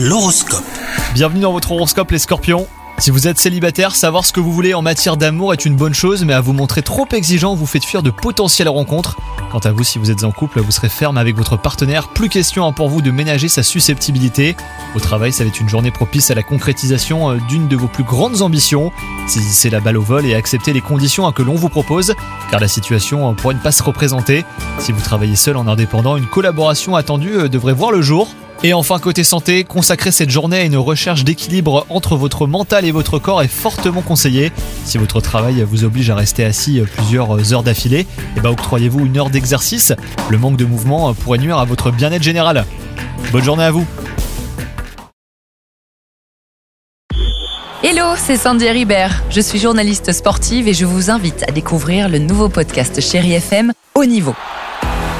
L'horoscope. Bienvenue dans votre horoscope les scorpions. Si vous êtes célibataire, savoir ce que vous voulez en matière d'amour est une bonne chose, mais à vous montrer trop exigeant vous faites fuir de potentielles rencontres. Quant à vous, si vous êtes en couple, vous serez ferme avec votre partenaire, plus question hein, pour vous de ménager sa susceptibilité. Au travail, ça va être une journée propice à la concrétisation euh, d'une de vos plus grandes ambitions. Saisissez la balle au vol et acceptez les conditions hein, que l'on vous propose, car la situation euh, pourrait ne pas se représenter. Si vous travaillez seul en indépendant, une collaboration attendue euh, devrait voir le jour. Et enfin, côté santé, consacrer cette journée à une recherche d'équilibre entre votre mental et votre corps est fortement conseillé. Si votre travail vous oblige à rester assis plusieurs heures d'affilée, et bah octroyez-vous une heure d'exercice. Le manque de mouvement pourrait nuire à votre bien-être général. Bonne journée à vous Hello, c'est Sandy Ribert. Je suis journaliste sportive et je vous invite à découvrir le nouveau podcast Chéri FM Haut Niveau.